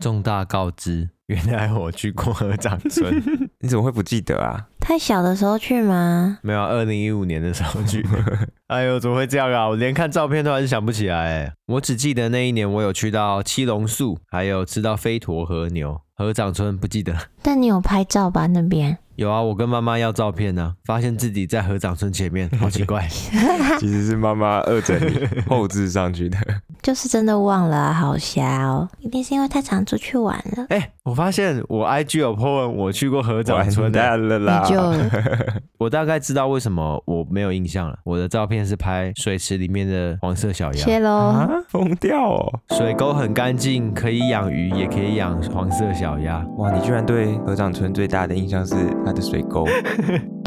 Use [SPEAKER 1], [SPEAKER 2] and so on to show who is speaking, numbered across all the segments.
[SPEAKER 1] 重大告知，原来我去过合掌村，
[SPEAKER 2] 你怎么会不记得啊？
[SPEAKER 3] 太小的时候去吗？
[SPEAKER 1] 没有，二零一五年的时候去。哎呦，怎么会这样啊？我连看照片都还是想不起来。我只记得那一年我有去到七龙树，还有吃到飞驼和牛。合掌村不记得。
[SPEAKER 3] 但你有拍照吧？那边？
[SPEAKER 1] 有啊，我跟妈妈要照片呢，发现自己在合掌村前面，好奇怪。
[SPEAKER 2] 其实是妈妈恶整理后置上去的。
[SPEAKER 3] 就是真的忘了啊，好瞎哦，一定是因为太常出去玩了。
[SPEAKER 1] 哎，我发现我 IG 有 po 文，我去过合掌村的
[SPEAKER 2] 了啦。
[SPEAKER 3] 就
[SPEAKER 1] 我大概知道为什么我没有印象了。我的照片是拍水池里面的黄色小鸭。
[SPEAKER 3] 谢喽。
[SPEAKER 2] 疯掉哦！
[SPEAKER 1] 水沟很干净，可以养鱼，也可以养黄色小鸭。
[SPEAKER 2] 哇，你居然对河掌村最大的印象是它的水
[SPEAKER 1] 沟。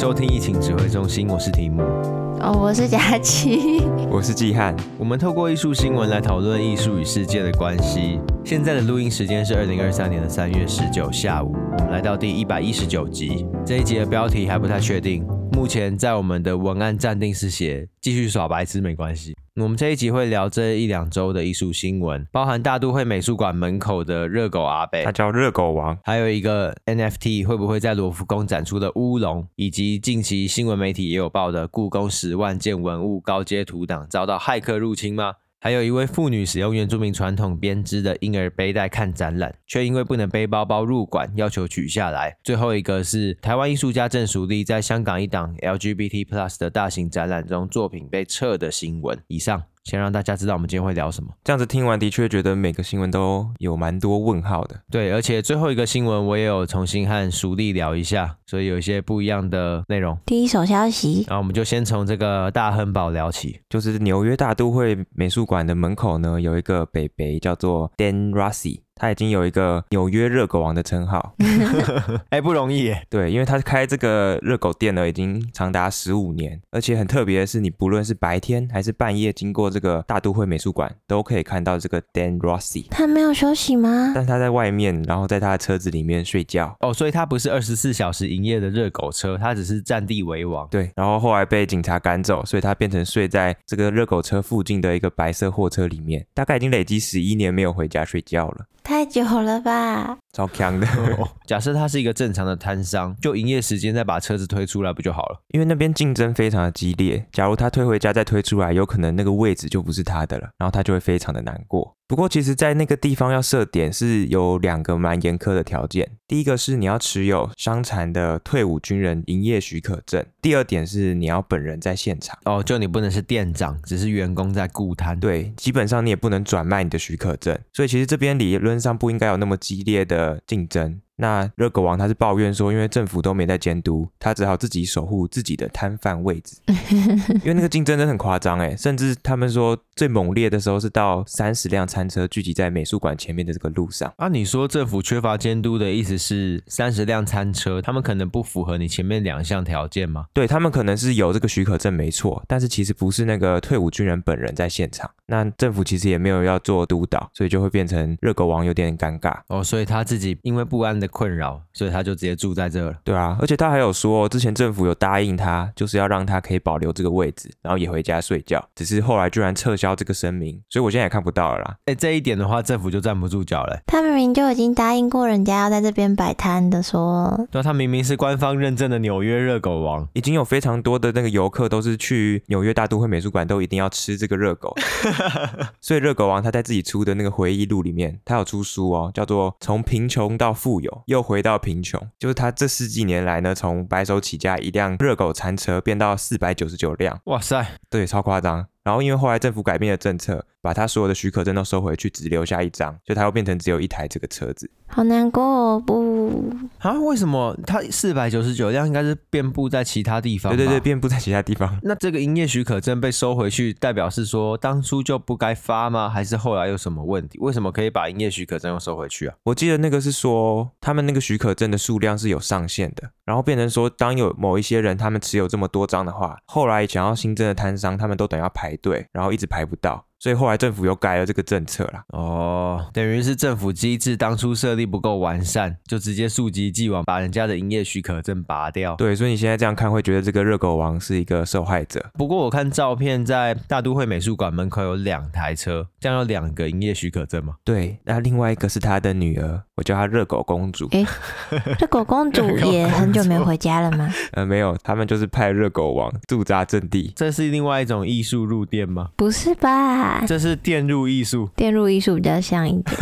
[SPEAKER 1] 收听疫情指挥中心，我是提姆。
[SPEAKER 3] 哦，我是佳琪，
[SPEAKER 2] 我是季汉。
[SPEAKER 1] 我们透过艺术新闻来讨论艺术与世界的关系。现在的录音时间是二零二三年的三月十九下午，我们来到第一百一十九集。这一集的标题还不太确定，目前在我们的文案暂定是写“继续耍白痴没关系”。我们这一集会聊这一两周的艺术新闻，包含大都会美术馆门口的热狗阿贝，
[SPEAKER 2] 他叫热狗王，
[SPEAKER 1] 还有一个 NFT 会不会在罗浮宫展出的乌龙，以及近期新闻媒体也有报的故宫十万件文物高阶图档遭到骇客入侵吗？还有一位妇女使用原住民传统编织的婴儿背带看展览，却因为不能背包包入馆，要求取下来。最后一个是台湾艺术家郑淑丽在香港一档 LGBT Plus 的大型展览中作品被撤的新闻。以上。先让大家知道我们今天会聊什么。
[SPEAKER 2] 这样子听完，的确觉得每个新闻都有蛮多问号的。
[SPEAKER 1] 对，而且最后一个新闻我也有重新和熟力聊一下，所以有一些不一样的内容。
[SPEAKER 3] 第一手消息，
[SPEAKER 1] 然后我们就先从这个大亨堡聊起，
[SPEAKER 2] 就是纽约大都会美术馆的门口呢，有一个北北叫做 Dan Rossi。他已经有一个纽约热狗王的称号，
[SPEAKER 1] 哎，不容易耶。
[SPEAKER 2] 对，因为他开这个热狗店呢，已经长达十五年，而且很特别的是，你不论是白天还是半夜经过这个大都会美术馆，都可以看到这个 Dan Rossi。
[SPEAKER 3] 他没有休息吗？
[SPEAKER 2] 但他在外面，然后在他的车子里面睡觉。
[SPEAKER 1] 哦，所以他不是二十四小时营业的热狗车，他只是占地为王。
[SPEAKER 2] 对，然后后来被警察赶走，所以他变成睡在这个热狗车附近的一个白色货车里面，大概已经累积十一年没有回家睡觉了。
[SPEAKER 3] 太久了吧，
[SPEAKER 2] 超强的。
[SPEAKER 1] 假设他是一个正常的摊商，就营业时间再把车子推出来不就好了？
[SPEAKER 2] 因为那边竞争非常的激烈，假如他推回家再推出来，有可能那个位置就不是他的了，然后他就会非常的难过。不过，其实，在那个地方要设点是有两个蛮严苛的条件。第一个是你要持有伤残的退伍军人营业许可证。第二点是你要本人在现场。
[SPEAKER 1] 哦，就你不能是店长，只是员工在顾摊。
[SPEAKER 2] 对，基本上你也不能转卖你的许可证。所以，其实这边理论上不应该有那么激烈的竞争。那热狗王他是抱怨说，因为政府都没在监督，他只好自己守护自己的摊贩位置。因为那个竞争真的很夸张哎，甚至他们说最猛烈的时候是到三十辆餐车聚集在美术馆前面的这个路上。
[SPEAKER 1] 啊，你说政府缺乏监督的意思是三十辆餐车，他们可能不符合你前面两项条件吗？
[SPEAKER 2] 对，他们可能是有这个许可证没错，但是其实不是那个退伍军人本人在现场。那政府其实也没有要做督导，所以就会变成热狗王有点尴尬
[SPEAKER 1] 哦。所以他自己因为不安的困扰，所以他就直接住在这了。
[SPEAKER 2] 对啊，而且他还有说，之前政府有答应他，就是要让他可以保留这个位置，然后也回家睡觉。只是后来居然撤销这个声明，所以我现在也看不到了啦。
[SPEAKER 1] 哎，这一点的话，政府就站不住脚了。
[SPEAKER 3] 他明明就已经答应过人家要在这边摆摊的说，说
[SPEAKER 1] 对，他明明是官方认证的纽约热狗王，
[SPEAKER 2] 已经有非常多的那个游客都是去纽约大都会美术馆，都一定要吃这个热狗。所以热狗王他在自己出的那个回忆录里面，他有出书哦，叫做《从贫穷到富有，又回到贫穷》，就是他这十几年来呢，从白手起家一辆热狗餐车变到四百九十九辆，
[SPEAKER 1] 哇塞，
[SPEAKER 2] 对，超夸张。然后因为后来政府改变了政策，把他所有的许可证都收回去，只留下一张，所以他又变成只有一台这个车子。
[SPEAKER 3] 好难过哦，不
[SPEAKER 1] 啊？为什么？他四百九十九辆应该是遍布在其他地方？
[SPEAKER 2] 对对对，遍布在其他地方。
[SPEAKER 1] 那这个营业许可证被收回去，代表是说当初就不该发吗？还是后来有什么问题？为什么可以把营业许可证又收回去啊？
[SPEAKER 2] 我记得那个是说他们那个许可证的数量是有上限的，然后变成说当有某一些人他们持有这么多张的话，后来想要新增的摊商他们都等要排对，然后一直排不到。所以后来政府又改了这个政策啦。
[SPEAKER 1] 哦，等于是政府机制当初设立不够完善，就直接溯及既往把人家的营业许可证拔掉。
[SPEAKER 2] 对，所以你现在这样看会觉得这个热狗王是一个受害者。
[SPEAKER 1] 不过我看照片，在大都会美术馆门口有两台车，这样有两个营业许可证吗？
[SPEAKER 2] 对，那另外一个是他的女儿，我叫她热狗公主。
[SPEAKER 3] 诶，热狗公主也很久没回家了吗？
[SPEAKER 2] 呃，没有，他们就是派热狗王驻扎阵地。
[SPEAKER 1] 这是另外一种艺术入店吗？
[SPEAKER 3] 不是吧？
[SPEAKER 1] 这是电入艺术，
[SPEAKER 3] 电入艺术比较像一点。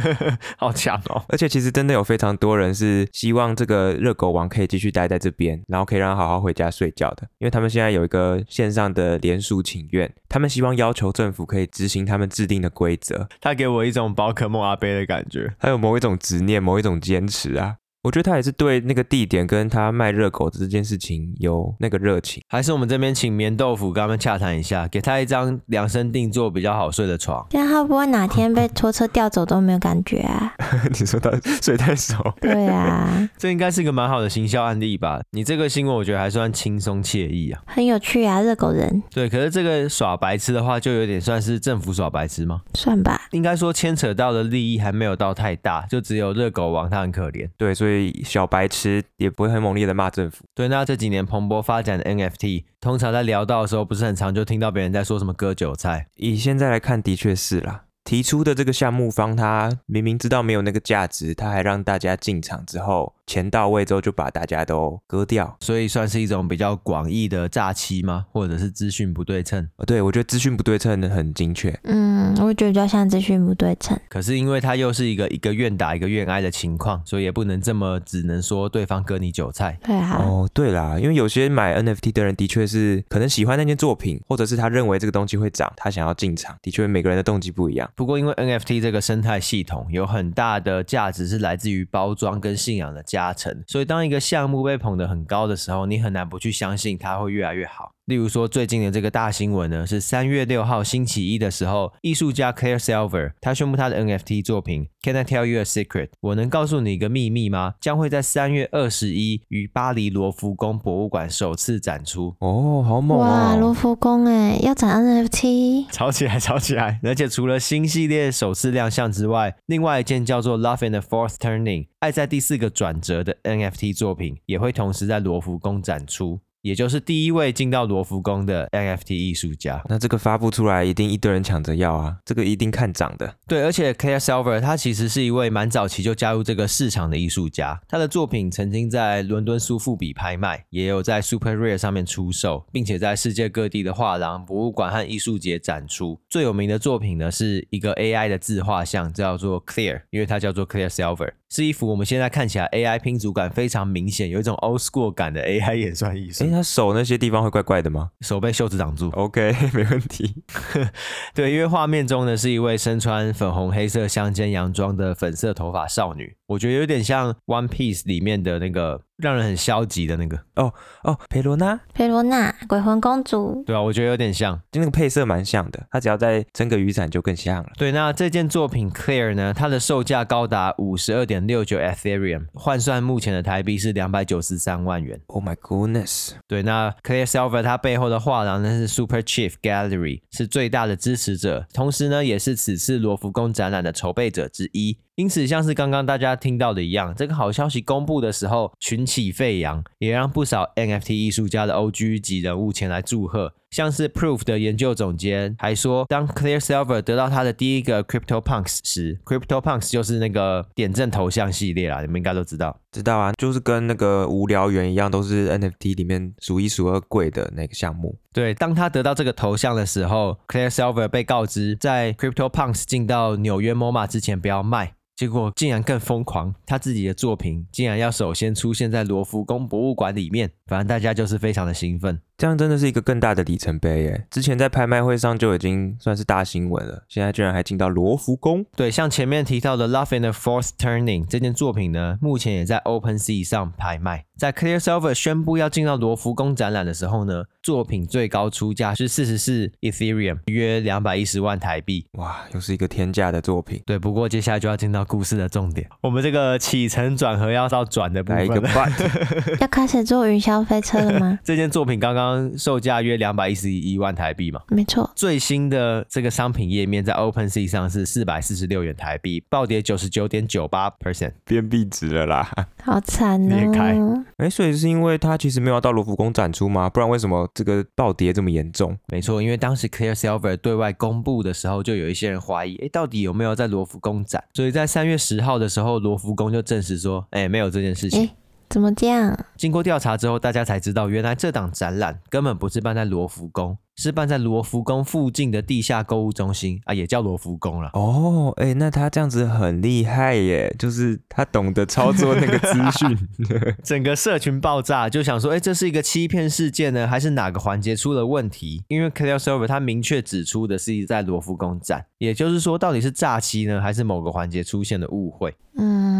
[SPEAKER 1] 好强哦！
[SPEAKER 2] 而且其实真的有非常多人是希望这个热狗王可以继续待在这边，然后可以让他好好回家睡觉的，因为他们现在有一个线上的联署请愿，他们希望要求政府可以执行他们制定的规则。
[SPEAKER 1] 他给我一种宝可梦阿贝的感觉，
[SPEAKER 2] 还有某一种执念，某一种坚持啊。我觉得他也是对那个地点跟他卖热狗的这件事情有那个热情，
[SPEAKER 1] 还是我们这边请棉豆腐跟他们洽谈一下，给他一张量身定做比较好睡的床。
[SPEAKER 3] 这样他会不会哪天被拖车调走都没有感觉啊？
[SPEAKER 2] 你说他睡太少？
[SPEAKER 3] 对啊，
[SPEAKER 1] 这应该是个蛮好的行销案例吧？你这个新闻我觉得还算轻松惬意啊，
[SPEAKER 3] 很有趣啊，热狗人。
[SPEAKER 1] 对，可是这个耍白痴的话，就有点算是政府耍白痴吗？
[SPEAKER 3] 算吧，
[SPEAKER 1] 应该说牵扯到的利益还没有到太大，就只有热狗王他很可怜。
[SPEAKER 2] 对，所以。所以小白痴也不会很猛烈的骂政府。
[SPEAKER 1] 对，那这几年蓬勃发展的 NFT，通常在聊到的时候，不是很常就听到别人在说什么割韭菜。
[SPEAKER 2] 以现在来看，的确是啦。提出的这个项目方，他明明知道没有那个价值，他还让大家进场之后。钱到位之后就把大家都割掉，
[SPEAKER 1] 所以算是一种比较广义的诈欺吗？或者是资讯不对称？
[SPEAKER 2] 对，我觉得资讯不对称的很精确。
[SPEAKER 3] 嗯，我觉得比较像资讯不对称。
[SPEAKER 1] 可是因为它又是一个一个愿打一个愿挨的情况，所以也不能这么只能说对方割你韭菜。
[SPEAKER 3] 对啊。
[SPEAKER 2] 哦，对啦，因为有些买 NFT 的人的确是可能喜欢那件作品，或者是他认为这个东西会涨，他想要进场。的确，每个人的动机不一样。
[SPEAKER 1] 不过因为 NFT 这个生态系统有很大的价值是来自于包装跟信仰的加成，所以当一个项目被捧得很高的时候，你很难不去相信它会越来越好。例如说，最近的这个大新闻呢，是三月六号星期一的时候，艺术家 Claire Silver 他宣布他的 NFT 作品 Can I Tell You a Secret？我能告诉你一个秘密吗？将会在三月二十一于巴黎罗浮宫博物馆首次展出。
[SPEAKER 2] 哦，好猛
[SPEAKER 3] 啊！哇，罗浮宫哎，要展 NFT，
[SPEAKER 1] 吵起来，吵起来！而且除了新系列首次亮相之外，另外一件叫做 Love in the Fourth Turning 爱在第四个转折的 NFT 作品，也会同时在罗浮宫展出。也就是第一位进到罗浮宫的 NFT 艺术家，
[SPEAKER 2] 那这个发布出来，一定一堆人抢着要啊！这个一定看涨的。
[SPEAKER 1] 对，而且 Claire Silver 他其实是一位蛮早期就加入这个市场的艺术家，他的作品曾经在伦敦苏富比拍卖，也有在 Super Rare 上面出售，并且在世界各地的画廊、博物馆和艺术节展出。最有名的作品呢，是一个 AI 的自画像，叫做 Clear，因为它叫做 Claire Silver，是一幅我们现在看起来 AI 拼组感非常明显，有一种 Old School 感的 AI 演算艺术。
[SPEAKER 2] 他手那些地方会怪怪的吗？
[SPEAKER 1] 手被袖子挡住。
[SPEAKER 2] OK，没问题。
[SPEAKER 1] 对，因为画面中呢是一位身穿粉红黑色相间洋装的粉色头发少女，我觉得有点像《One Piece》里面的那个。让人很消极的那个
[SPEAKER 2] 哦哦，裴罗娜，
[SPEAKER 3] 裴罗娜，鬼魂公主，
[SPEAKER 1] 对啊，我觉得有点像，
[SPEAKER 2] 就那个配色蛮像的，它只要再撑个雨伞就更像了。
[SPEAKER 1] 对，那这件作品 Clear 呢，它的售价高达五十二点六九 Ethereum，换算目前的台币是两百九十三万元。
[SPEAKER 2] Oh my goodness！
[SPEAKER 1] 对，那 Claire Silver 它背后的画廊呢是 Super Chief Gallery，是最大的支持者，同时呢也是此次罗浮宫展览的筹备者之一。因此，像是刚刚大家听到的一样，这个好消息公布的时候，群起沸扬，也让不少 NFT 艺术家的 OG 级人物前来祝贺。像是 Proof 的研究总监还说，当 Clear Silver 得到他的第一个 Crypto Punks 时，Crypto Punks 就是那个点阵头像系列啦，你们应该都知道。
[SPEAKER 2] 知道啊，就是跟那个无聊猿一样，都是 NFT 里面数一数二贵的那个项目。
[SPEAKER 1] 对，当他得到这个头像的时候，Clear Silver 被告知，在 Crypto Punks 进到纽约 MoMA 之前不要卖。结果竟然更疯狂，他自己的作品竟然要首先出现在罗浮宫博物馆里面，反正大家就是非常的兴奋。
[SPEAKER 2] 这样真的是一个更大的里程碑耶！之前在拍卖会上就已经算是大新闻了，现在居然还进到罗浮宫。
[SPEAKER 1] 对，像前面提到的《Love in the Fourth Turning》这件作品呢，目前也在 OpenSea 上拍卖。在 Claire Silver 宣布要进到罗浮宫展览的时候呢，作品最高出价是四十四 Ethereum，约两百一十万台币。
[SPEAKER 2] 哇，又是一个天价的作品。
[SPEAKER 1] 对，不过接下来就要进到故事的重点，我们这个起承转合要到转的部分。
[SPEAKER 2] 来一个 but，
[SPEAKER 3] 要开始做云霄消费车了吗？
[SPEAKER 1] 这件作品刚刚售价约两百一十一万台币嘛？
[SPEAKER 3] 没错。
[SPEAKER 1] 最新的这个商品页面在 OpenSea 上是四百四十六元台币，暴跌九十九点九八 percent，
[SPEAKER 2] 变币值了啦！
[SPEAKER 3] 好惨哦！
[SPEAKER 1] 裂开。
[SPEAKER 2] 哎，所以是因为它其实没有到罗浮宫展出吗？不然为什么这个暴跌这么严重？
[SPEAKER 1] 没错，因为当时 Clear Silver 对外公布的时候，就有一些人怀疑，哎，到底有没有在罗浮宫展？所以在三月十号的时候，罗浮宫就证实说，哎，没有这件事情。
[SPEAKER 3] 怎么这样？
[SPEAKER 1] 经过调查之后，大家才知道，原来这档展览根本不是办在罗浮宫，是办在罗浮宫附近的地下购物中心啊，也叫罗浮宫了。
[SPEAKER 2] 哦，哎，那他这样子很厉害耶，就是他懂得操作那个资讯。
[SPEAKER 1] 整个社群爆炸，就想说，哎，这是一个欺骗事件呢，还是哪个环节出了问题？因为 Clear Server 他明确指出的是在罗浮宫展，也就是说，到底是诈欺呢，还是某个环节出现了误会？
[SPEAKER 3] 嗯，我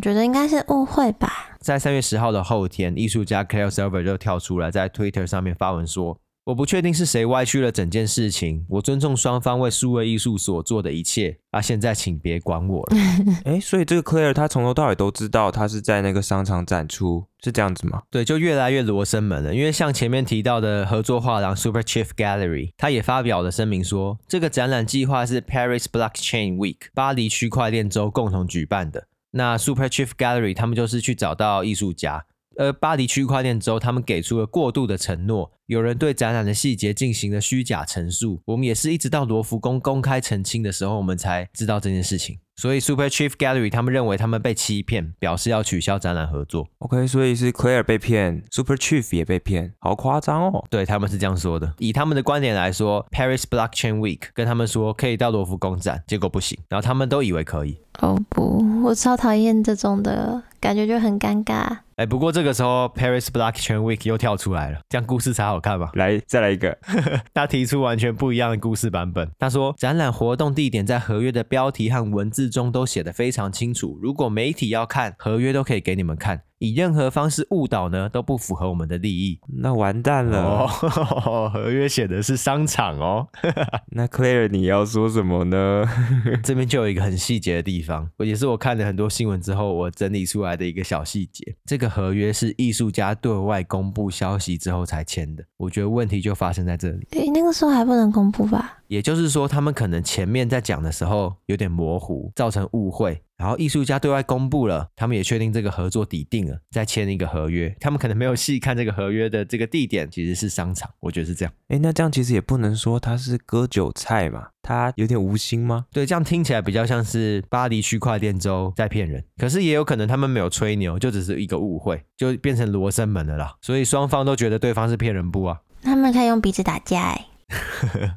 [SPEAKER 3] 觉得应该是误会吧。
[SPEAKER 1] 在三月十号的后天，艺术家 Claire Silver 就跳出来在 Twitter 上面发文说：“我不确定是谁歪曲了整件事情，我尊重双方为数位艺术所做的一切。啊，现在请别管我了。”
[SPEAKER 2] 哎，所以这个 Claire 他从头到尾都知道他是在那个商场展出，是这样子吗？
[SPEAKER 1] 对，就越来越罗生门了。因为像前面提到的合作画廊 Super Chief Gallery，他也发表了声明说，这个展览计划是 Paris Blockchain Week 巴黎区块链周共同举办的。那 Super Chief Gallery 他们就是去找到艺术家，而巴黎区块链周他们给出了过度的承诺。有人对展览的细节进行了虚假陈述，我们也是一直到罗浮宫公开澄清的时候，我们才知道这件事情。所以 Super Chief Gallery 他们认为他们被欺骗，表示要取消展览合作。
[SPEAKER 2] OK，所以是 Claire 被骗，Super Chief 也被骗，好夸张哦。
[SPEAKER 1] 对，他们是这样说的。以他们的观点来说，Paris Blockchain Week 跟他们说可以到罗浮宫展，结果不行，然后他们都以为可以。
[SPEAKER 3] 哦不，我超讨厌这种的感觉，就很尴尬。
[SPEAKER 1] 哎，不过这个时候 Paris Blockchain Week 又跳出来了，这样故事才好看吧？
[SPEAKER 2] 来，再来一个。
[SPEAKER 1] 他提出完全不一样的故事版本。他说，展览活动地点在合约的标题和文字中都写得非常清楚，如果媒体要看合约，都可以给你们看。以任何方式误导呢，都不符合我们的利益。
[SPEAKER 2] 那完蛋了。
[SPEAKER 1] 哦，合约写的是商场哦。
[SPEAKER 2] 那 Claire，你要说什么呢？
[SPEAKER 1] 这边就有一个很细节的地方，也是我看了很多新闻之后，我整理出来的一个小细节。这个合约是艺术家对外公布消息之后才签的。我觉得问题就发生在这里。
[SPEAKER 3] 诶，那个时候还不能公布吧？
[SPEAKER 1] 也就是说，他们可能前面在讲的时候有点模糊，造成误会。然后艺术家对外公布了，他们也确定这个合作底定了，再签一个合约。他们可能没有细看这个合约的这个地点，其实是商场。我觉得是这样。
[SPEAKER 2] 哎，那这样其实也不能说他是割韭菜嘛，他有点无心吗？
[SPEAKER 1] 对，这样听起来比较像是巴黎区块链周在骗人。可是也有可能他们没有吹牛，就只是一个误会，就变成罗生门了啦。所以双方都觉得对方是骗人不啊？
[SPEAKER 3] 他们可以用鼻子打架哎。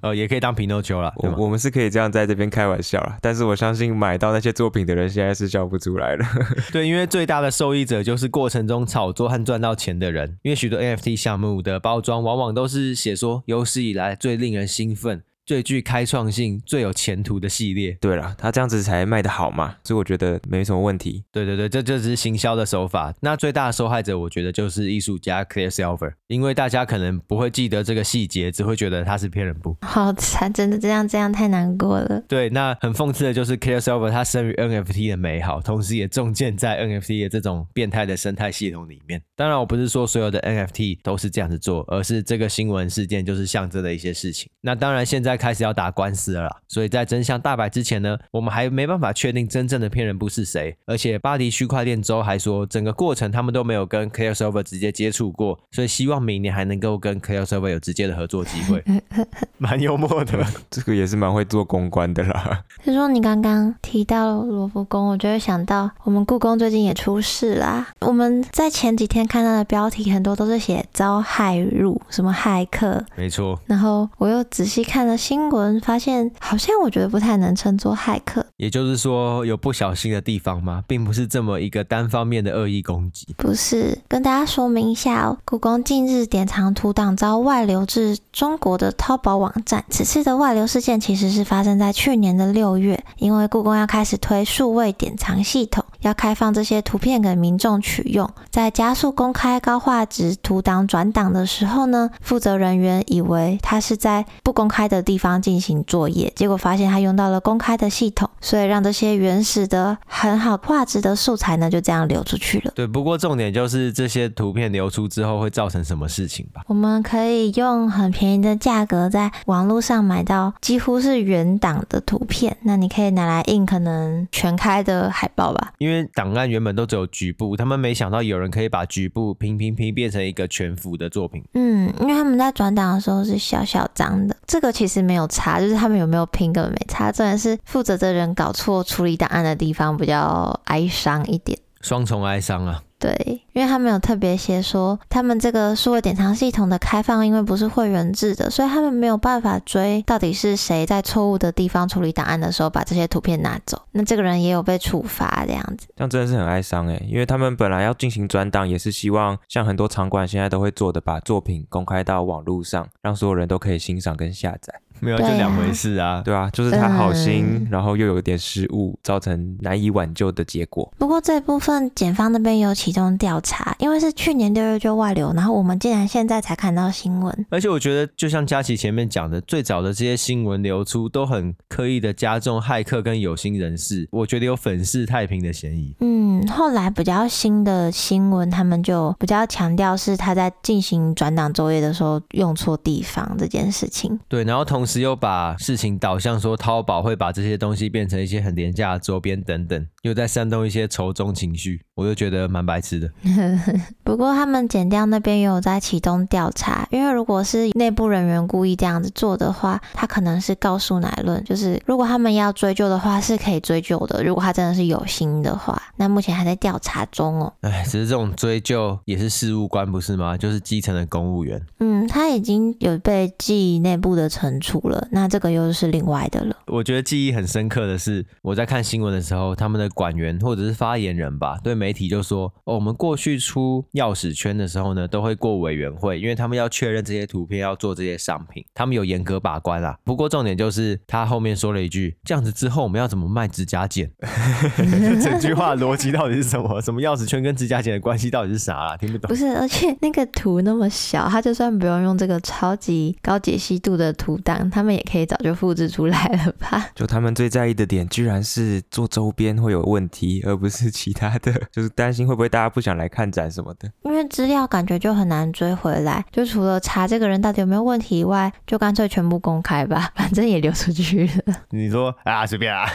[SPEAKER 1] 呃，也可以当皮诺丘了。
[SPEAKER 2] 我我们是可以这样在这边开玩笑啦，但是我相信买到那些作品的人现在是笑不出来了。
[SPEAKER 1] 对，因为最大的受益者就是过程中炒作和赚到钱的人，因为许多 NFT 项目的包装往往都是写说有史以来最令人兴奋。最具开创性、最有前途的系列，
[SPEAKER 2] 对了，他这样子才卖得好嘛，所以我觉得没什么问题。
[SPEAKER 1] 对对对，这这只是行销的手法。那最大的受害者，我觉得就是艺术家 Clear Silver，因为大家可能不会记得这个细节，只会觉得他是骗人不。
[SPEAKER 3] 好惨，真的这样这样太难过了。
[SPEAKER 1] 对，那很讽刺的就是 Clear Silver，他生于 NFT 的美好，同时也中箭在 NFT 的这种变态的生态系统里面。当然，我不是说所有的 NFT 都是这样子做，而是这个新闻事件就是象征的一些事情。那当然，现在。开始要打官司了啦，所以在真相大白之前呢，我们还没办法确定真正的骗人部是谁。而且巴黎区块链周还说，整个过程他们都没有跟 Clear Server 直接接触过，所以希望明年还能够跟 Clear Server 有直接的合作机会。蛮幽默的，
[SPEAKER 2] 这个也是蛮会做公关的啦。
[SPEAKER 3] 是说你刚刚提到罗浮宫，我就会想到我们故宫最近也出事啦。我们在前几天看到的标题很多都是写遭骇入，什么骇客，
[SPEAKER 1] 没错。
[SPEAKER 3] 然后我又仔细看了新闻，发现好像我觉得不太能称作骇客。
[SPEAKER 1] 也就是说有不小心的地方吗？并不是这么一个单方面的恶意攻击。
[SPEAKER 3] 不是，跟大家说明一下哦，故宫近日典藏图档遭外流至中国的淘宝网站。此次的外流事件其实是发生在去年的六月，因为故宫要开始推数位典藏系统，要开放这些图片给民众取用。在加速公开高画质图档转档的时候呢，负责人员以为他是在不公开的地方进行作业，结果发现他用到了公开的系统，所以让这些原始的很好画质的素材呢，就这样流出去了。
[SPEAKER 1] 对，不过重点就是这些图片流出之后会造成什么事情吧？
[SPEAKER 3] 我们可以用很便宜的价格在网络上买到几乎是原档的图片，那你可以拿来印可能全开的海报吧。
[SPEAKER 1] 因为档案原本都只有局部，他们没想到有人可以把局部拼拼拼变成一个全幅的作品。
[SPEAKER 3] 嗯，因为他们在转档的时候是小小张的，这个其实没有差，就是他们有没有拼根本没差，重点是负责的人搞错处理档案的地方比较哀伤一点。
[SPEAKER 1] 双重哀伤啊！
[SPEAKER 3] 对，因为他们有特别写说，他们这个数位典藏系统的开放，因为不是会员制的，所以他们没有办法追到底是谁在错误的地方处理档案的时候把这些图片拿走。那这个人也有被处罚这样子，
[SPEAKER 2] 这样真的是很哀伤诶，因为他们本来要进行转档，也是希望像很多场馆现在都会做的，把作品公开到网络上，让所有人都可以欣赏跟下载。
[SPEAKER 1] 没有，就两回事啊，
[SPEAKER 2] 对啊，就是他好心，嗯、然后又有点失误，造成难以挽救的结果。
[SPEAKER 3] 不过这部分检方那边有启动调查，因为是去年六月就外流，然后我们竟然现在才看到新闻。
[SPEAKER 1] 而且我觉得，就像佳琪前面讲的，最早的这些新闻流出都很刻意的加重骇客跟有心人士，我觉得有粉饰太平的嫌疑。
[SPEAKER 3] 嗯，后来比较新的新闻，他们就比较强调是他在进行转档作业的时候用错地方这件事情。
[SPEAKER 1] 对，然后同同时。又把事情导向说淘宝会把这些东西变成一些很廉价的周边等等，又在煽动一些仇中情绪，我就觉得蛮白痴的。
[SPEAKER 3] 不过他们检调那边也有在启动调查，因为如果是内部人员故意这样子做的话，他可能是告诉乃论，就是如果他们要追究的话是可以追究的。如果他真的是有心的话，那目前还在调查中哦。
[SPEAKER 1] 哎，只是这种追究也是事务官不是吗？就是基层的公务员。
[SPEAKER 3] 嗯，他已经有被记忆内部的惩处。了，那这个又是另外的了。
[SPEAKER 1] 我觉得记忆很深刻的是，我在看新闻的时候，他们的管员或者是发言人吧，对媒体就说：“哦，我们过去出钥匙圈的时候呢，都会过委员会，因为他们要确认这些图片要做这些商品，他们有严格把关啦。不过重点就是他后面说了一句：这样子之后我们要怎么卖指甲剪？整句话逻辑到底是什么？什么钥匙圈跟指甲剪的关系到底是啥啦？听不懂。
[SPEAKER 3] 不是，而且那个图那么小，他就算不用用这个超级高解析度的图档，他们也可以早就复制出来了吧？
[SPEAKER 2] 就他们最在意的点，居然是做周边会有问题，而不是其他的，就是担心会不会大家不想来看展什么的。
[SPEAKER 3] 因为资料感觉就很难追回来，就除了查这个人到底有没有问题以外，就干脆全部公开吧，反正也流出去了。
[SPEAKER 1] 你说啊，随便啊？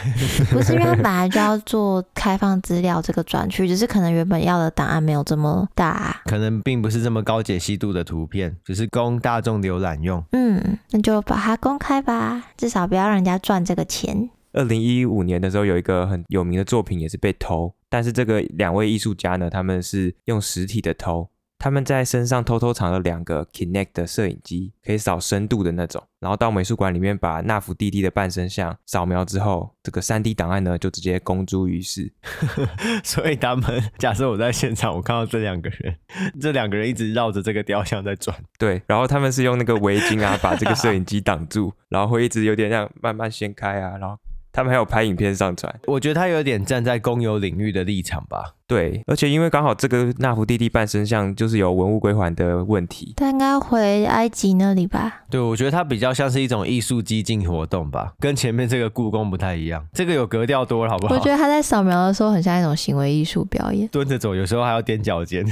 [SPEAKER 3] 不是，因为他本来就要做开放资料这个专区，只是可能原本要的档案没有这么大啊，
[SPEAKER 1] 可能并不是这么高解析度的图片，只是供大众浏览用。
[SPEAKER 3] 嗯，那就把它公开吧。吧，至少不要让人家赚这个钱。
[SPEAKER 2] 二零一五年的时候，有一个很有名的作品也是被偷，但是这个两位艺术家呢，他们是用实体的偷。他们在身上偷偷藏了两个 Kinect 的摄影机，可以扫深度的那种。然后到美术馆里面把纳芙蒂蒂的半身像扫描之后，这个 3D 档案呢就直接公诸于世。
[SPEAKER 1] 所以他们假设我在现场，我看到这两个人，这两个人一直绕着这个雕像在转。
[SPEAKER 2] 对，然后他们是用那个围巾啊把这个摄影机挡住，然后会一直有点这样慢慢掀开啊，然后。他们还有拍影片上传，
[SPEAKER 1] 我觉得他有点站在公有领域的立场吧。
[SPEAKER 2] 对，而且因为刚好这个纳福弟弟半身像就是有文物归还的问题，
[SPEAKER 3] 他应该回埃及那里吧？
[SPEAKER 1] 对，我觉得他比较像是一种艺术激进活动吧，跟前面这个故宫不太一样。这个有格调多了，好不好？
[SPEAKER 3] 我觉得他在扫描的时候很像一种行为艺术表演，
[SPEAKER 1] 蹲着走，有时候还要踮脚尖。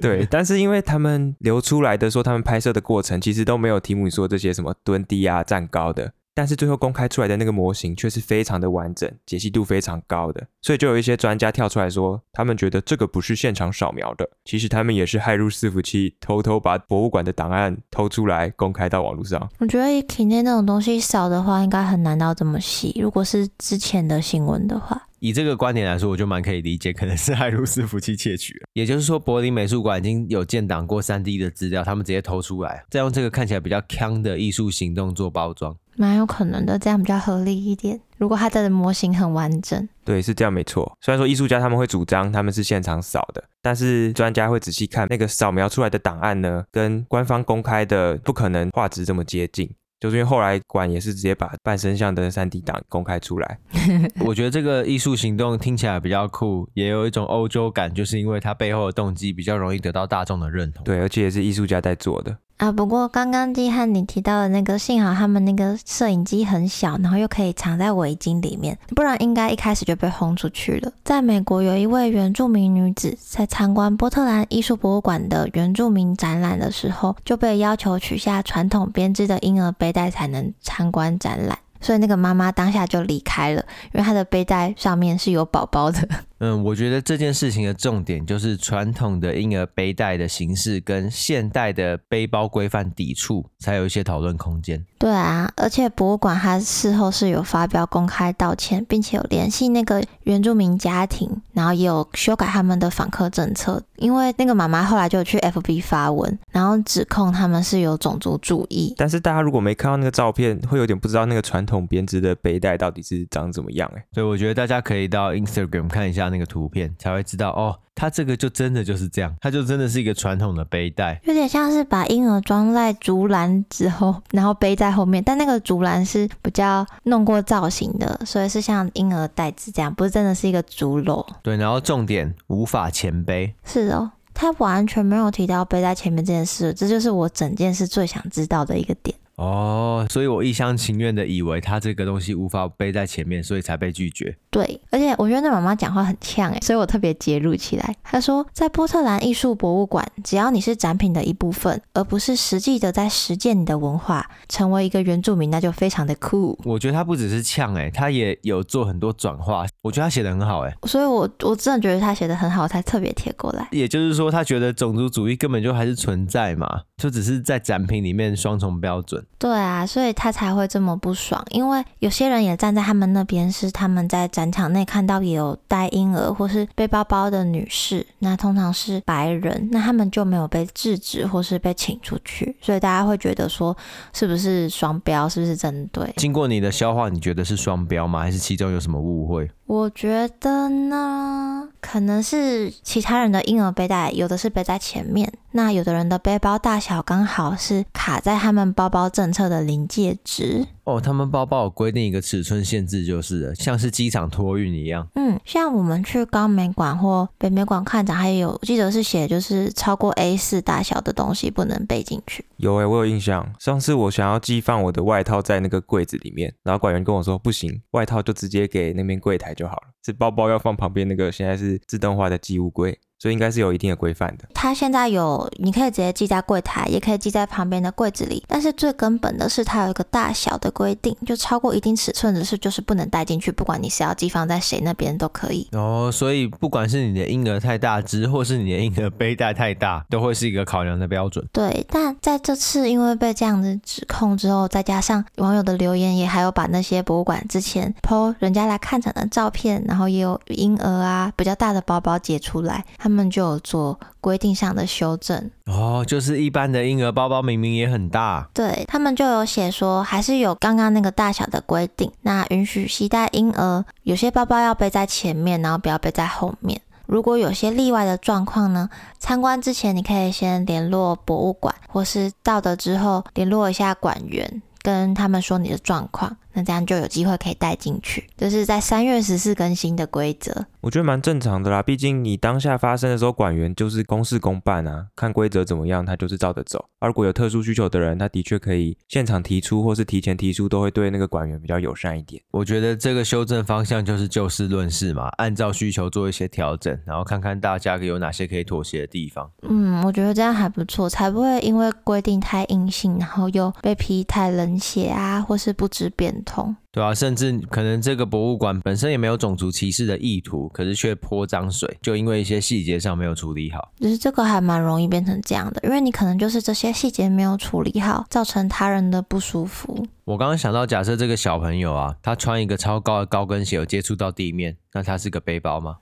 [SPEAKER 2] 对，但是因为他们流出来的说他们拍摄的过程其实都没有提姆说这些什么蹲低啊、站高的。但是最后公开出来的那个模型却是非常的完整，解析度非常高的，所以就有一些专家跳出来说，他们觉得这个不是现场扫描的，其实他们也是骇入伺服器，偷偷把博物馆的档案偷出来公开到网络上。
[SPEAKER 3] 我觉得以体内那种东西扫的话，应该很难到这么细。如果是之前的新闻的话，
[SPEAKER 1] 以这个观点来说，我就蛮可以理解，可能是骇入伺服器窃取了。也就是说，柏林美术馆已经有建档过 3D 的资料，他们直接偷出来，再用这个看起来比较锵的艺术行动做包装。
[SPEAKER 3] 蛮有可能的，这样比较合理一点。如果它的模型很完整，
[SPEAKER 2] 对，是这样没错。虽然说艺术家他们会主张他们是现场扫的，但是专家会仔细看那个扫描出来的档案呢，跟官方公开的不可能画质这么接近。就是因为后来馆也是直接把半身像的三 D 档公开出来。
[SPEAKER 1] 我觉得这个艺术行动听起来比较酷，也有一种欧洲感，就是因为它背后的动机比较容易得到大众的认同。
[SPEAKER 2] 对，而且也是艺术家在做的。
[SPEAKER 3] 啊。不过刚刚季汉你提到的那个，幸好他们那个摄影机很小，然后又可以藏在围巾里面，不然应该一开始就被轰出去了。在美国，有一位原住民女子在参观波特兰艺术博物馆的原住民展览的时候，就被要求取下传统编织的婴儿背带才能参观展览。所以那个妈妈当下就离开了，因为她的背带上面是有宝宝的。
[SPEAKER 1] 嗯，我觉得这件事情的重点就是传统的婴儿背带的形式跟现代的背包规范抵触，才有一些讨论空间。
[SPEAKER 3] 对啊，而且博物馆它事后是有发表公开道歉，并且有联系那个原住民家庭，然后也有修改他们的访客政策。因为那个妈妈后来就去 FB 发文，然后指控他们是有种族主义。
[SPEAKER 2] 但是大家如果没看到那个照片，会有点不知道那个传统编织的背带到底是长怎么样哎。
[SPEAKER 1] 所以我觉得大家可以到 Instagram 看一下。那个图片才会知道哦，它这个就真的就是这样，它就真的是一个传统的背带，
[SPEAKER 3] 有点像是把婴儿装在竹篮之后，然后背在后面，但那个竹篮是比较弄过造型的，所以是像婴儿袋子这样，不是真的是一个竹篓。
[SPEAKER 1] 对，然后重点无法前背，
[SPEAKER 3] 是哦，他完全没有提到背在前面这件事，这就是我整件事最想知道的一个点。
[SPEAKER 1] 哦，所以我一厢情愿的以为他这个东西无法背在前面，所以才被拒绝。
[SPEAKER 3] 对，而且我觉得那妈妈讲话很呛哎，所以我特别揭露起来。她说，在波特兰艺术博物馆，只要你是展品的一部分，而不是实际的在实践你的文化，成为一个原住民，那就非常的酷。
[SPEAKER 1] 我觉得他不只是呛哎，他也有做很多转化。我觉得他写的很好哎，
[SPEAKER 3] 所以我我真的觉得他写的很好，才特别贴过来。
[SPEAKER 1] 也就是说，他觉得种族主义根本就还是存在嘛，就只是在展品里面双重标准。
[SPEAKER 3] 对啊，所以他才会这么不爽，因为有些人也站在他们那边，是他们在展场内看到也有带婴儿或是背包包的女士，那通常是白人，那他们就没有被制止或是被请出去，所以大家会觉得说是不是双标，是不是针对？
[SPEAKER 1] 经过你的消化，你觉得是双标吗？还是其中有什么误会？
[SPEAKER 3] 我觉得呢，可能是其他人的婴儿背带，有的是背在前面，那有的人的背包大小刚好是卡在他们包包政策的临界值。
[SPEAKER 1] 哦，他们包包有规定一个尺寸限制，就是了，像是机场托运一样。
[SPEAKER 3] 嗯，像我们去高美馆或北美馆看展，还有我记得是写，就是超过 A 四大小的东西不能背进去。
[SPEAKER 2] 有诶、欸，我有印象，上次我想要寄放我的外套在那个柜子里面，然后馆员跟我说不行，外套就直接给那边柜台就好了，是包包要放旁边那个，现在是自动化的寄物柜。所以应该是有一定的规范的。它
[SPEAKER 3] 现在有，你可以直接寄在柜台，也可以寄在旁边的柜子里。但是最根本的是，它有一个大小的规定，就超过一定尺寸的是，就是不能带进去。不管你是要寄放在谁那边都可以。
[SPEAKER 1] 哦，所以不管是你的婴儿太大只，或是你的婴儿背带太大，都会是一个考量的标准。
[SPEAKER 3] 对，但在这次因为被这样子指控之后，再加上网友的留言，也还有把那些博物馆之前 po 人家来看展的照片，然后也有婴儿啊比较大的包包解出来，他们就有做规定上的修正
[SPEAKER 1] 哦，就是一般的婴儿包包明明也很大，
[SPEAKER 3] 对，他们就有写说还是有刚刚那个大小的规定，那允许携带婴儿，有些包包要背在前面，然后不要背在后面。如果有些例外的状况呢，参观之前你可以先联络博物馆，或是到的之后联络一下馆员。跟他们说你的状况，那这样就有机会可以带进去。这、就是在三月十四更新的规则，
[SPEAKER 2] 我觉得蛮正常的啦。毕竟你当下发生的时候，管员就是公事公办啊，看规则怎么样，他就是照着走。而如果有特殊需求的人，他的确可以现场提出，或是提前提出，都会对那个管员比较友善一点。
[SPEAKER 1] 我觉得这个修正方向就是就事论事嘛，按照需求做一些调整，然后看看大家有哪些可以妥协的地方。
[SPEAKER 3] 嗯，我觉得这样还不错，才不会因为规定太硬性，然后又被批太冷。血啊，或是不知痛，
[SPEAKER 1] 对啊，甚至可能这个博物馆本身也没有种族歧视的意图，可是却泼脏水，就因为一些细节上没有处理好。
[SPEAKER 3] 其实这个还蛮容易变成这样的，因为你可能就是这些细节没有处理好，造成他人的不舒服。
[SPEAKER 1] 我刚刚想到，假设这个小朋友啊，他穿一个超高的高跟鞋，有接触到地面，那他是个背包吗？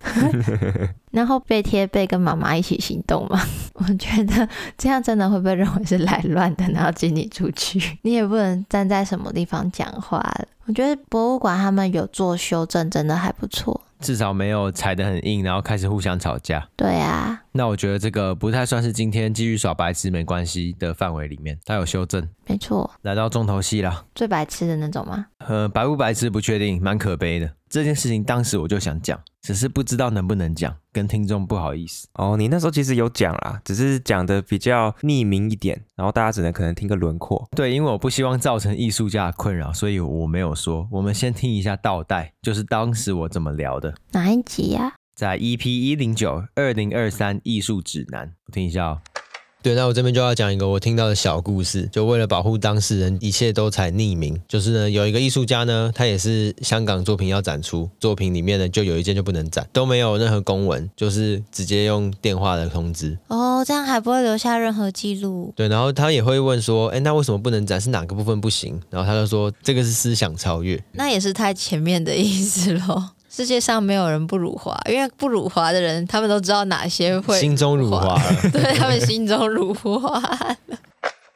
[SPEAKER 3] 然后背贴背跟妈妈一起行动吗？我觉得这样真的会被认为是来乱的，然后请你出去，你也不能站在什么地方讲话了。我觉得博物馆他们有做修正，真的还不错，
[SPEAKER 1] 至少没有踩得很硬，然后开始互相吵架。
[SPEAKER 3] 对啊。
[SPEAKER 1] 那我觉得这个不太算是今天继续耍白痴没关系的范围里面，它有修正。
[SPEAKER 3] 没错，
[SPEAKER 1] 来到重头戏了，
[SPEAKER 3] 最白痴的那种吗？
[SPEAKER 1] 呃，白不白痴不确定，蛮可悲的。这件事情当时我就想讲，只是不知道能不能讲，跟听众不好意思。
[SPEAKER 2] 哦，你那时候其实有讲啦，只是讲的比较匿名一点，然后大家只能可能听个轮廓。
[SPEAKER 1] 对，因为我不希望造成艺术家的困扰，所以我没有说。我们先听一下倒带，就是当时我怎么聊的。
[SPEAKER 3] 哪一集呀、啊？
[SPEAKER 1] 在 EP 一零九二零二三艺术指南，我听一下哦。对，那我这边就要讲一个我听到的小故事，就为了保护当事人，一切都采匿名。就是呢，有一个艺术家呢，他也是香港作品要展出，作品里面呢就有一件就不能展，都没有任何公文，就是直接用电话的通知。
[SPEAKER 3] 哦，这样还不会留下任何记录。
[SPEAKER 1] 对，然后他也会问说，哎，那为什么不能展？是哪个部分不行？然后他就说，这个是思想超越。
[SPEAKER 3] 那也是太前面的意思喽。世界上没有人不辱华，因为不辱华的人，他们都知道哪些会
[SPEAKER 1] 心中辱华了，
[SPEAKER 3] 对他们心中辱华。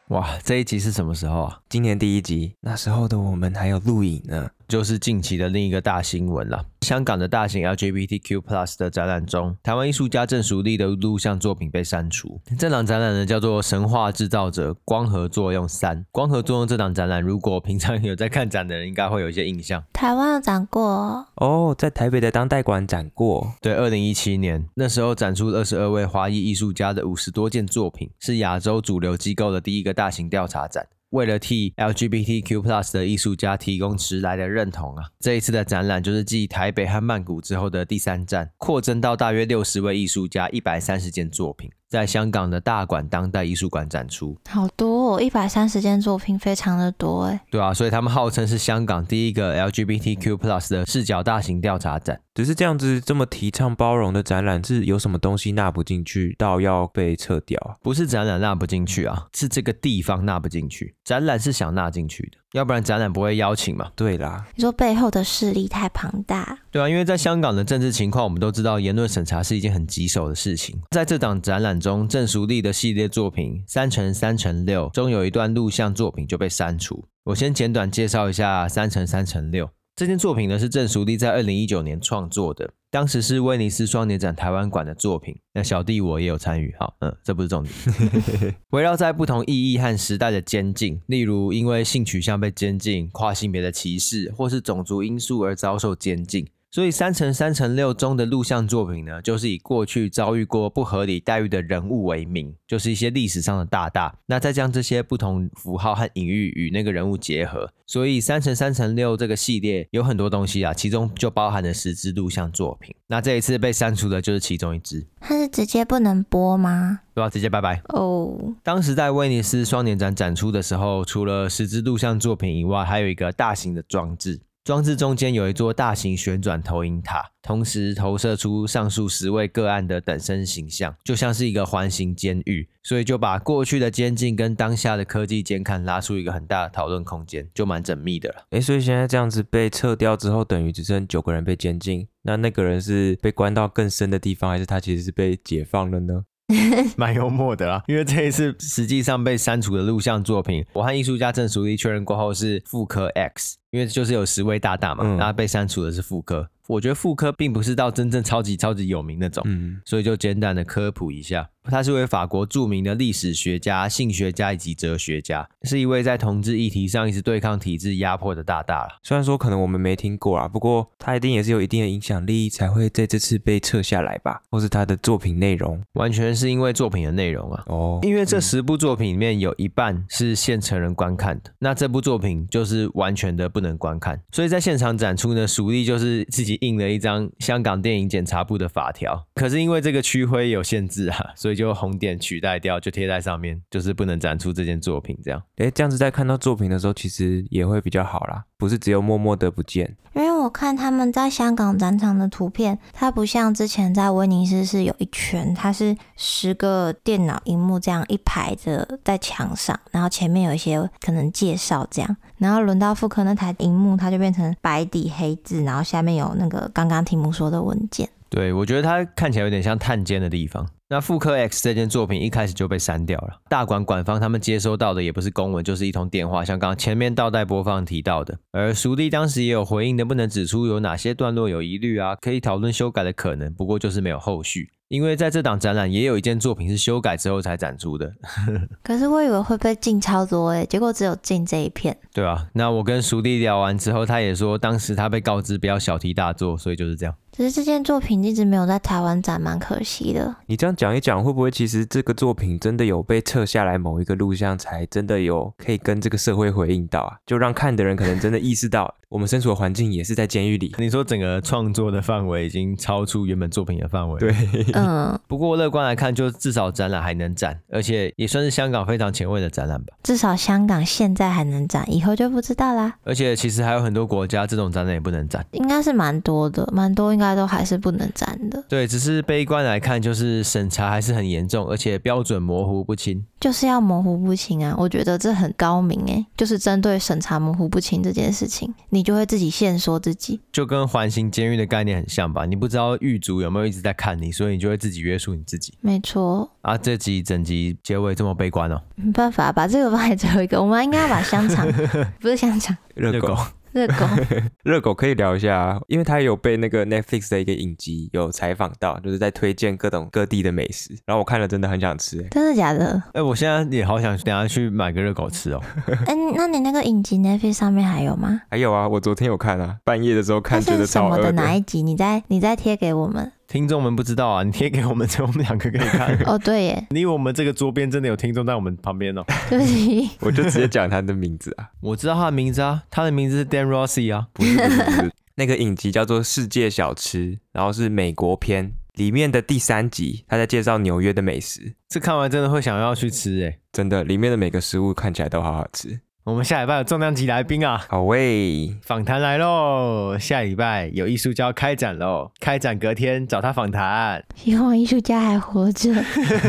[SPEAKER 1] 哇，这一集是什么时候啊？
[SPEAKER 2] 今年第一集，那时候的我们还有录影呢。
[SPEAKER 1] 就是近期的另一个大新闻了。香港的大型 LGBTQ+ Plus 的展览中，台湾艺术家郑淑丽的录像作品被删除。这档展览呢叫做《神话制造者：光合作用三》。光合作用这档展览，如果平常有在看展的人，应该会有一些印象。
[SPEAKER 3] 台湾有展过
[SPEAKER 2] 哦，在台北的当代馆展过。
[SPEAKER 1] 对，二零一七年那时候展出二十二位华裔艺术家的五十多件作品，是亚洲主流机构的第一个大型调查展。为了替 LGBTQ+ 的艺术家提供迟来的认同啊，这一次的展览就是继台北和曼谷之后的第三站，扩增到大约六十位艺术家，一百三十件作品。在香港的大馆当代艺术馆展出，
[SPEAKER 3] 好多哦，一百三十件作品，非常的多哎。
[SPEAKER 1] 对啊，所以他们号称是香港第一个 LGBTQ+ 的视角大型调查展。
[SPEAKER 2] 只是这样子这么提倡包容的展览，是有什么东西纳不进去，到要被撤掉啊？
[SPEAKER 1] 不是展览纳不进去啊，是这个地方纳不进去。展览是想纳进去的。要不然展览不会邀请嘛？
[SPEAKER 2] 对啦，
[SPEAKER 3] 你说背后的势力太庞大，
[SPEAKER 1] 对啊，因为在香港的政治情况，我们都知道言论审查是一件很棘手的事情。在这档展览中，郑淑丽的系列作品三乘三乘六中有一段录像作品就被删除。我先简短介绍一下三乘三乘六。这件作品呢，是郑淑弟在二零一九年创作的，当时是威尼斯双年展台湾馆的作品。那小弟我也有参与，好，嗯，这不是重点。围绕在不同意义和时代的监禁，例如因为性取向被监禁、跨性别的歧视，或是种族因素而遭受监禁。所以三乘三乘六中的录像作品呢，就是以过去遭遇过不合理待遇的人物为名，就是一些历史上的大大，那再将这些不同符号和隐喻与那个人物结合。所以三乘三乘六这个系列有很多东西啊，其中就包含了十支录像作品。那这一次被删除的就是其中一支。
[SPEAKER 3] 它是直接不能播吗？
[SPEAKER 1] 对啊，直接拜拜。哦。
[SPEAKER 3] Oh.
[SPEAKER 1] 当时在威尼斯双年展展出的时候，除了十支录像作品以外，还有一个大型的装置。装置中间有一座大型旋转投影塔，同时投射出上述十位个案的等身形象，就像是一个环形监狱，所以就把过去的监禁跟当下的科技监看拉出一个很大的讨论空间，就蛮缜密的了。
[SPEAKER 2] 诶，所以现在这样子被撤掉之后，等于只剩九个人被监禁，那那个人是被关到更深的地方，还是他其实是被解放了呢？
[SPEAKER 1] 蛮幽默的啦，因为这一次实际上被删除的录像作品，我和艺术家郑淑丽确认过后是复刻 X。因为就是有十位大大嘛，然后被删除的是妇科。我觉得妇科并不是到真正超级超级有名那种，嗯，所以就简单的科普一下。他是位法国著名的历史学家、性学家以及哲学家，是一位在同志议题上一直对抗体制压迫的大大了。
[SPEAKER 2] 虽然说可能我们没听过啊，不过他一定也是有一定的影响力，才会在这次被撤下来吧？或是他的作品内容？
[SPEAKER 1] 完全是因为作品的内容啊。哦，因为这十部作品里面有一半是现成人观看的，那这部作品就是完全的不能观看。所以在现场展出呢，淑丽就是自己印了一张香港电影检查部的法条，可是因为这个区徽有限制啊，所以。就红点取代掉，就贴在上面，就是不能展出这件作品。这样，
[SPEAKER 2] 诶，这样子在看到作品的时候，其实也会比较好啦，不是只有默默的不见。
[SPEAKER 3] 因为我看他们在香港展场的图片，它不像之前在威尼斯是有一圈，它是十个电脑荧幕这样一排着在墙上，然后前面有一些可能介绍这样，然后轮到复刻那台荧幕，它就变成白底黑字，然后下面有那个刚刚题目说的文件。
[SPEAKER 1] 对，我觉得它看起来有点像探监的地方。那复刻 X 这件作品一开始就被删掉了，大馆馆方他们接收到的也不是公文，就是一通电话，像刚前面倒带播放提到的。而熟地当时也有回应，能不能指出有哪些段落有疑虑啊，可以讨论修改的可能，不过就是没有后续。因为在这档展览也有一件作品是修改之后才展出的，
[SPEAKER 3] 可是我以为会被禁超多诶，结果只有禁这一片。
[SPEAKER 1] 对啊，那我跟熟弟聊完之后，他也说当时他被告知不要小题大做，所以就是这样。
[SPEAKER 3] 只是这件作品一直没有在台湾展，蛮可惜的。
[SPEAKER 2] 你这样讲一讲，会不会其实这个作品真的有被撤下来某一个录像，才真的有可以跟这个社会回应到啊？就让看的人可能真的意识到，我们身处的环境也是在监狱里。
[SPEAKER 1] 你说整个创作的范围已经超出原本作品的范围。
[SPEAKER 2] 对，
[SPEAKER 3] 嗯。
[SPEAKER 1] 不过乐观来看，就至少展览还能展，而且也算是香港非常前卫的展览吧。
[SPEAKER 3] 至少香港现在还能展，以后就不知道啦。
[SPEAKER 1] 而且其实还有很多国家这种展览也不能展，
[SPEAKER 3] 应该是蛮多的，蛮多应该都还是不能。展的
[SPEAKER 1] 对，只是悲观来看，就是审查还是很严重，而且标准模糊不清，
[SPEAKER 3] 就是要模糊不清啊！我觉得这很高明哎，就是针对审查模糊不清这件事情，你就会自己限缩自己，
[SPEAKER 1] 就跟环形监狱的概念很像吧？你不知道狱卒有没有一直在看你，所以你就会自己约束你自己。
[SPEAKER 3] 没错
[SPEAKER 1] 啊，这集整集结尾这么悲观哦，
[SPEAKER 3] 没办法，把这个放在最后一个，我们应该要把香肠，不是香肠，
[SPEAKER 2] 热狗。
[SPEAKER 3] 热狗，
[SPEAKER 2] 热狗可以聊一下，啊因为他有被那个 Netflix 的一个影集有采访到，就是在推荐各种各地的美食，然后我看了真的很想吃，
[SPEAKER 3] 真的假的？
[SPEAKER 1] 哎、欸，我现在也好想等下去买个热狗吃哦。
[SPEAKER 3] 哎、欸，那你那个影集 Netflix 上面还有吗？
[SPEAKER 2] 还有啊，我昨天有看啊，半夜的时候看，觉得超饿的。
[SPEAKER 3] 什么的哪一集？你再你再贴给我们。
[SPEAKER 1] 听众们不知道啊，你贴给我们，我们两个可以看。
[SPEAKER 3] 哦，对耶，
[SPEAKER 1] 你以为我们这个桌边真的有听众在我们旁边哦？
[SPEAKER 3] 对不起，
[SPEAKER 2] 我就直接讲他的名字啊。
[SPEAKER 1] 我知道他的名字啊，他的名字是 Dan Rossi 啊。
[SPEAKER 2] 不是不是不是，那个影集叫做《世界小吃》，然后是美国篇里面的第三集，他在介绍纽约的美食。
[SPEAKER 1] 这看完真的会想要去吃哎，
[SPEAKER 2] 真的，里面的每个食物看起来都好好吃。
[SPEAKER 1] 我们下礼拜有重量级来宾啊！
[SPEAKER 2] 好喂，
[SPEAKER 1] 访谈来喽！下礼拜有艺术家开展喽，开展隔天找他访谈。
[SPEAKER 3] 希望艺术家还活着，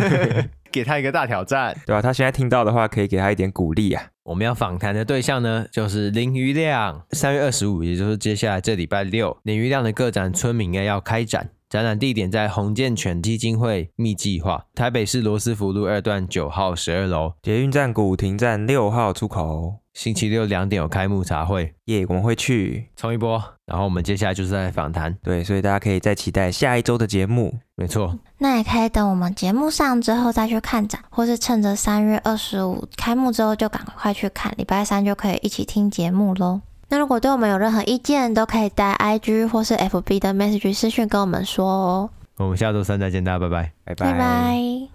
[SPEAKER 1] 给他一个大挑战，
[SPEAKER 2] 对吧、啊？他现在听到的话，可以给他一点鼓励啊！
[SPEAKER 1] 我们要访谈的对象呢，就是林余亮。三月二十五，也就是接下来这礼拜六，林余亮的个展《村民要开展。展览地点在洪建全基金会密计划，台北市罗斯福路二段九号十二楼，
[SPEAKER 2] 捷运站古亭站六号出口。
[SPEAKER 1] 星期六两点有开幕茶会，
[SPEAKER 2] 耶，yeah, 我们会去冲
[SPEAKER 1] 一波。然后我们接下来就是在访谈，
[SPEAKER 2] 对，所以大家可以再期待下一周的节目。
[SPEAKER 1] 没错，
[SPEAKER 3] 那也可以等我们节目上之后再去看展，或是趁着三月二十五开幕之后就赶快去看，礼拜三就可以一起听节目喽。那如果对我们有任何意见，都可以在 IG 或是 FB 的 message 私讯跟我们说哦。
[SPEAKER 1] 我们下周三再见，大家拜拜，
[SPEAKER 2] 拜拜。
[SPEAKER 3] 拜拜。